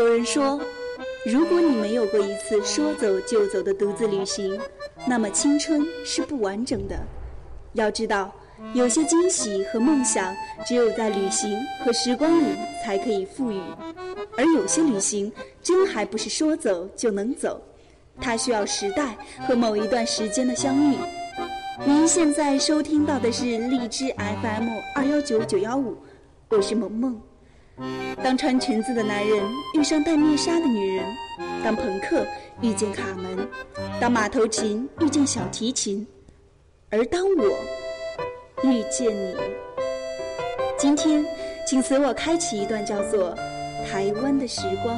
有人说，如果你没有过一次说走就走的独自旅行，那么青春是不完整的。要知道，有些惊喜和梦想，只有在旅行和时光里才可以赋予；而有些旅行，真还不是说走就能走，它需要时代和某一段时间的相遇。您现在收听到的是荔枝 FM 二幺九九幺五，我是萌萌。当穿裙子的男人遇上戴面纱的女人，当朋克遇见卡门，当马头琴遇见小提琴，而当我遇见你，今天，请随我开启一段叫做《台湾的时光》。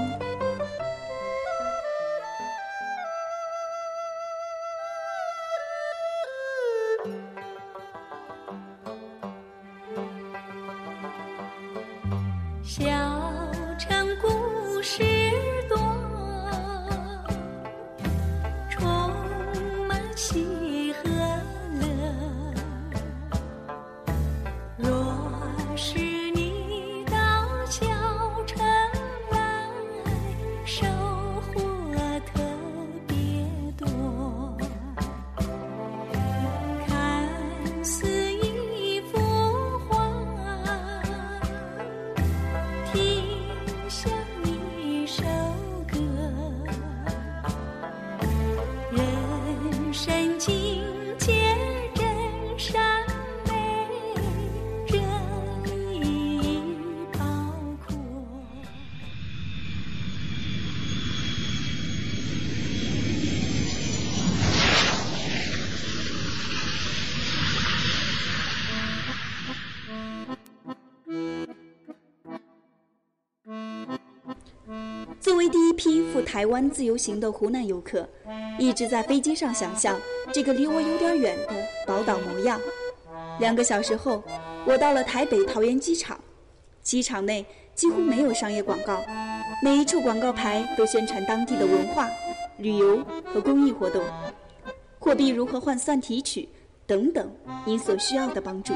批赴台湾自由行的湖南游客，一直在飞机上想象这个离我有点远的宝岛模样。两个小时后，我到了台北桃园机场，机场内几乎没有商业广告，每一处广告牌都宣传当地的文化、旅游和公益活动，货币如何换算提取等等，您所需要的帮助，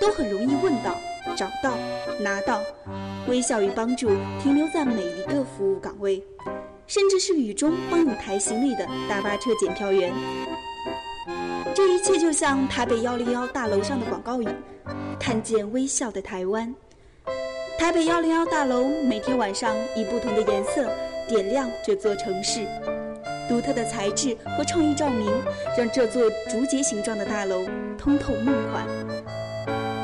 都很容易问到。找到，拿到，微笑与帮助停留在每一个服务岗位，甚至是雨中帮你抬行李的大巴车检票员。这一切就像台北幺零幺大楼上的广告语：“看见微笑的台湾。”台北幺零幺大楼每天晚上以不同的颜色点亮这座城市，独特的材质和创意照明让这座竹节形状的大楼通透梦幻。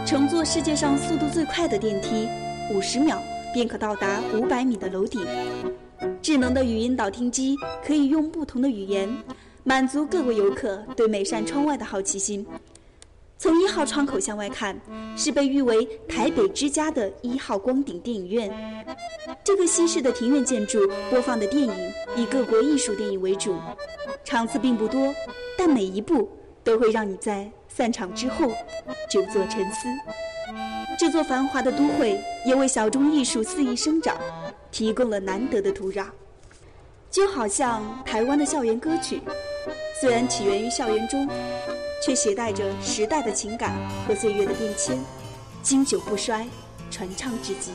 乘坐世界上速度最快的电梯，五十秒便可到达五百米的楼顶。智能的语音导听机可以用不同的语言，满足各国游客对每扇窗外的好奇心。从一号窗口向外看，是被誉为台北之家的一号光顶电影院。这个西式的庭院建筑播放的电影以各国艺术电影为主，场次并不多，但每一部都会让你在。散场之后，久坐沉思。这座繁华的都会也为小众艺术肆意生长提供了难得的土壤。就好像台湾的校园歌曲，虽然起源于校园中，却携带着时代的情感和岁月的变迁，经久不衰，传唱至今。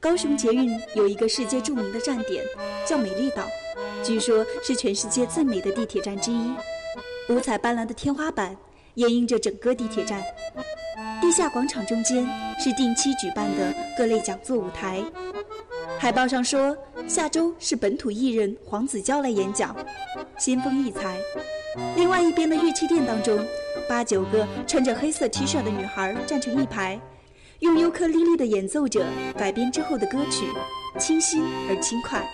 高雄捷运有一个世界著名的站点，叫美丽岛，据说是全世界最美的地铁站之一。五彩斑斓的天花板掩映着整个地铁站，地下广场中间是定期举办的各类讲座舞台。海报上说，下周是本土艺人黄子佼来演讲，先锋异才。另外一边的乐器店当中，八九个穿着黑色 T 恤的女孩站成一排。用尤克里里的演奏者改编之后的歌曲，清新而轻快。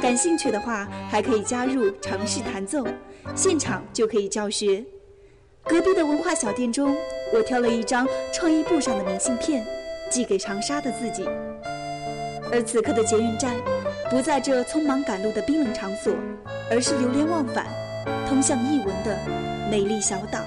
感兴趣的话，还可以加入尝试弹奏，现场就可以教学。隔壁的文化小店中，我挑了一张创意布上的明信片，寄给长沙的自己。而此刻的捷运站，不在这匆忙赶路的冰冷场所，而是流连忘返、通向艺文的美丽小岛。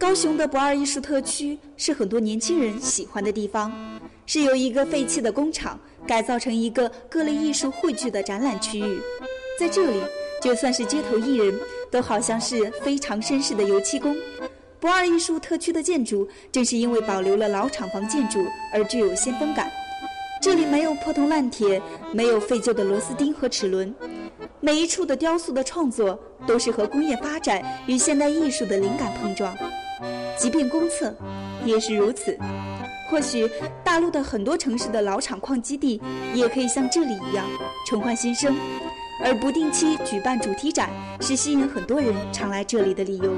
高雄的不二艺术特区是很多年轻人喜欢的地方，是由一个废弃的工厂改造成一个各类艺术汇聚的展览区域。在这里，就算是街头艺人，都好像是非常绅士的油漆工。不二艺术特区的建筑正是因为保留了老厂房建筑而具有先锋感。这里没有破铜烂铁，没有废旧的螺丝钉和齿轮，每一处的雕塑的创作都是和工业发展与现代艺术的灵感碰撞。即便公厕也是如此。或许大陆的很多城市的老厂矿基地也可以像这里一样重焕新生，而不定期举办主题展是吸引很多人常来这里的理由。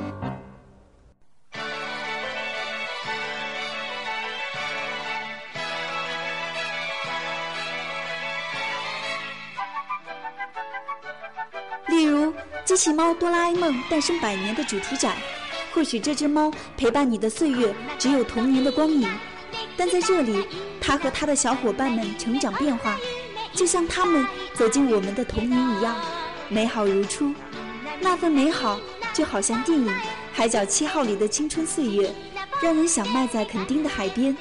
例如，机器猫哆啦 A 梦诞生百年的主题展。或许这只猫陪伴你的岁月只有童年的光影，但在这里，它和它的小伙伴们成长变化，就像他们走进我们的童年一样，美好如初。那份美好就好像电影《海角七号》里的青春岁月，让人想迈在垦丁的海边，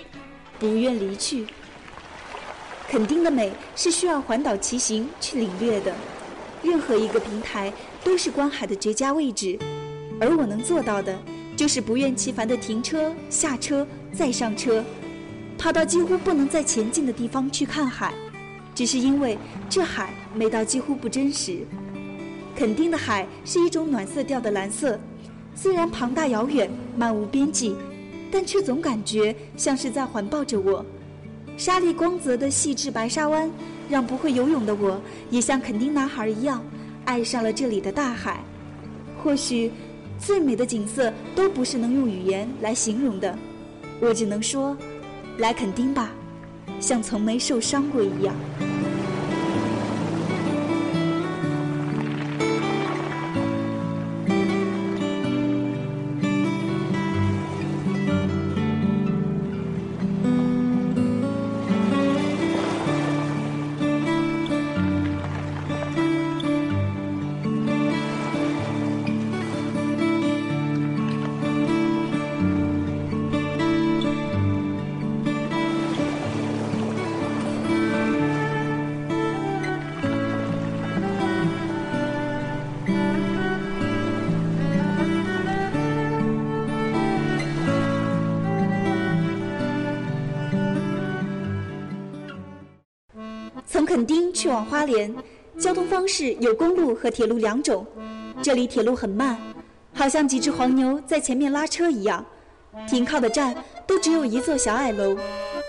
不愿离去。垦丁的美是需要环岛骑行去领略的，任何一个平台都是观海的绝佳位置。而我能做到的，就是不厌其烦地停车、下车、再上车，跑到几乎不能再前进的地方去看海，只是因为这海美到几乎不真实。垦丁的海是一种暖色调的蓝色，虽然庞大遥远、漫无边际，但却总感觉像是在环抱着我。沙粒光泽的细致白沙湾，让不会游泳的我也像垦丁男孩一样，爱上了这里的大海。或许。最美的景色都不是能用语言来形容的，我只能说，来垦丁吧，像从没受伤过一样。丁去往花莲，交通方式有公路和铁路两种。这里铁路很慢，好像几只黄牛在前面拉车一样。停靠的站都只有一座小矮楼。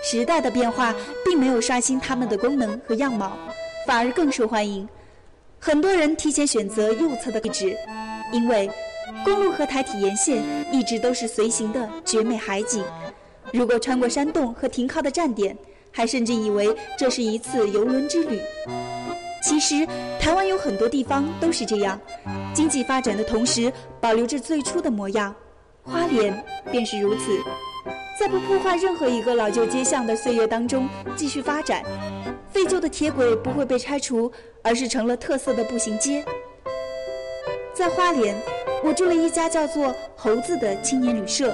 时代的变化并没有刷新它们的功能和样貌，反而更受欢迎。很多人提前选择右侧的位置，因为公路和台体沿线一直都是随行的绝美海景。如果穿过山洞和停靠的站点，还甚至以为这是一次游轮之旅。其实，台湾有很多地方都是这样，经济发展的同时保留着最初的模样。花莲便是如此。在不破坏任何一个老旧街巷的岁月当中继续发展，废旧的铁轨不会被拆除，而是成了特色的步行街。在花莲，我住了一家叫做“猴子”的青年旅社，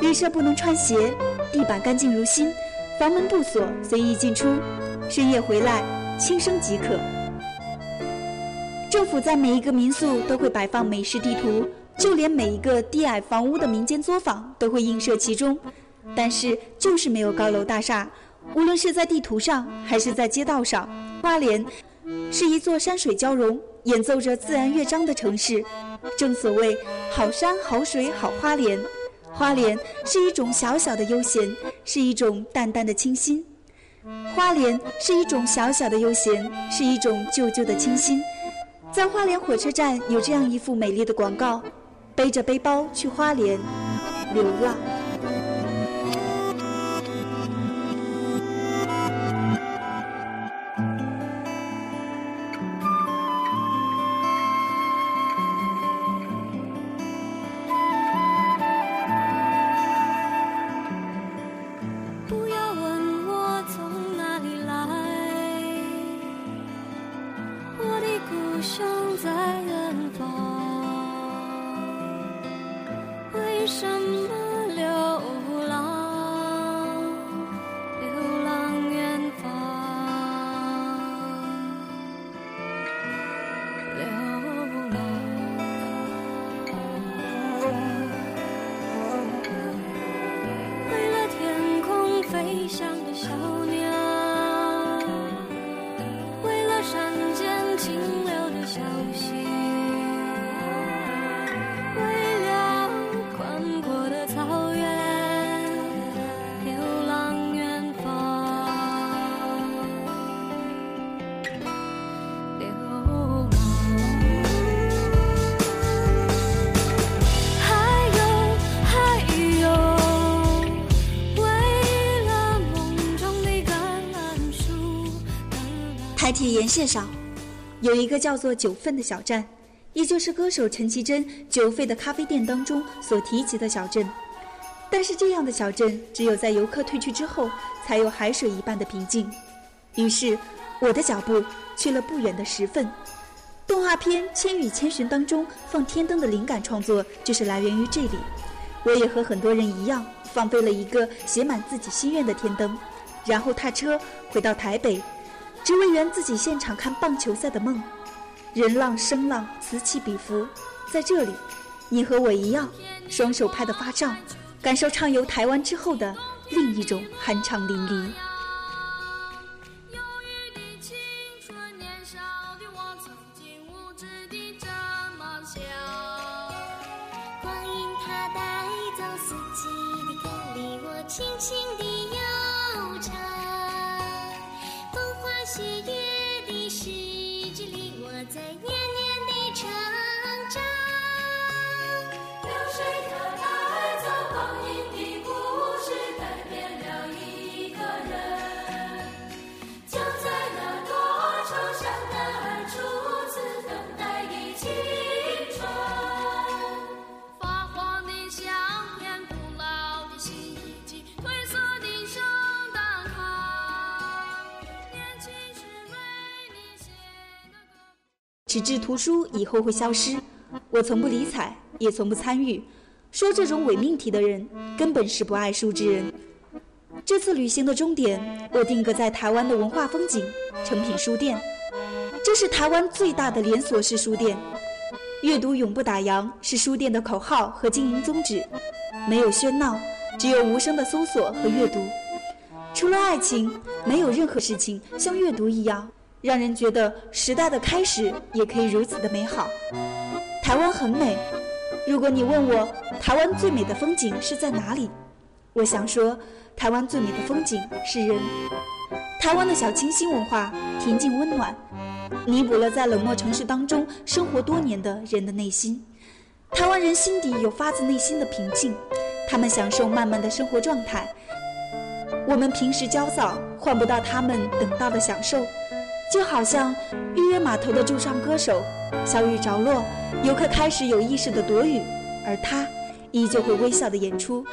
旅社不能穿鞋，地板干净如新，房门不锁，随意进出，深夜回来轻声即可。政府在每一个民宿都会摆放美食地图。就连每一个低矮房屋的民间作坊都会映射其中，但是就是没有高楼大厦。无论是在地图上还是在街道上，花莲是一座山水交融、演奏着自然乐章的城市。正所谓好山好水好花莲，花莲是一种小小的悠闲，是一种淡淡的清新。花莲是一种小小的悠闲，是一种旧旧的清新。在花莲火车站有这样一幅美丽的广告。背着背包去花莲流浪。故乡在远方。线上，有一个叫做九份的小站，也就是歌手陈绮贞九份的咖啡店当中所提及的小镇。但是这样的小镇，只有在游客退去之后，才有海水一般的平静。于是，我的脚步去了不远的十份。动画片《千与千寻》当中放天灯的灵感创作，就是来源于这里。我也和很多人一样，放飞了一个写满自己心愿的天灯，然后踏车回到台北。只为圆自己现场看棒球赛的梦，人浪声浪此起彼伏，在这里，你和我一样，双手拍得发胀，感受畅游台湾之后的另一种酣畅淋漓。轻轻地。纸质图书以后会消失，我从不理睬，也从不参与。说这种伪命题的人，根本是不爱书之人。这次旅行的终点，我定格在台湾的文化风景诚品书店。这是台湾最大的连锁式书店，阅读永不打烊是书店的口号和经营宗旨。没有喧闹，只有无声的搜索和阅读。除了爱情，没有任何事情像阅读一样，让人觉得时代的开始也可以如此的美好。台湾很美，如果你问我台湾最美的风景是在哪里，我想说，台湾最美的风景是人。台湾的小清新文化，恬静温暖，弥补了在冷漠城市当中生活多年的人的内心。台湾人心底有发自内心的平静，他们享受慢慢的生活状态。我们平时焦躁，换不到他们等到的享受。就好像预约码头的驻唱歌手，小雨着落，游客开始有意识的躲雨，而他依旧会微笑的演出。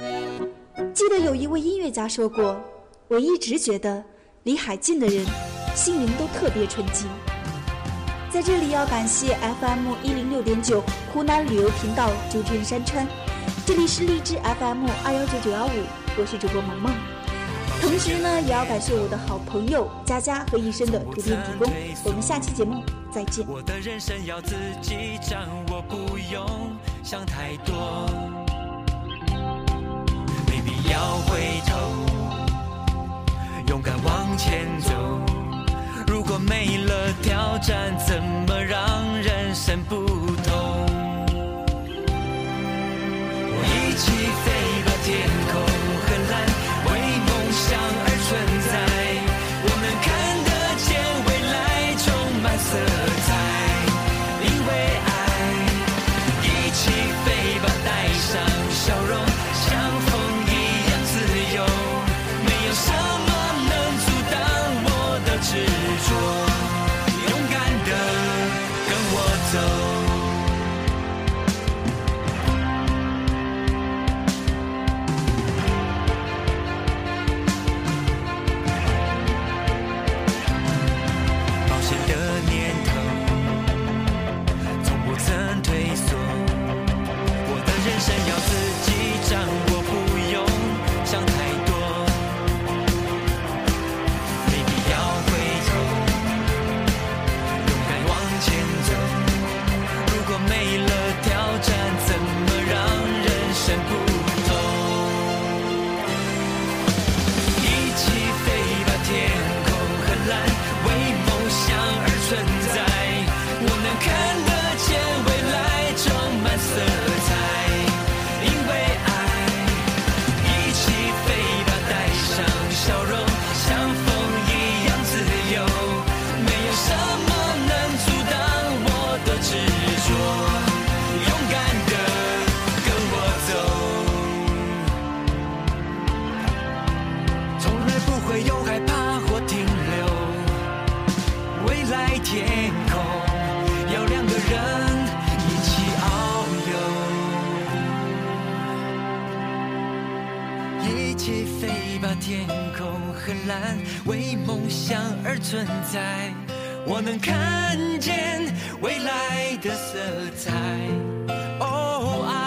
记得有一位音乐家说过：“我一直觉得。”离海近的人，心灵都特别纯净。在这里要感谢 FM 一零六点九湖南旅游频道九卷山川，这里是荔枝 FM 二幺九九幺五，我是主播萌萌。同时呢，也要感谢我的好朋友佳佳和医生的图片提供。我们下期节目再见。我的人生要自己掌握，不用想太多，没必要回头。勇敢往前走，如果没了挑战，怎么让人生不 can 一起飞吧天空很蓝，为梦想而存在。我能看见未来的色彩。哦，爱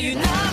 遇那。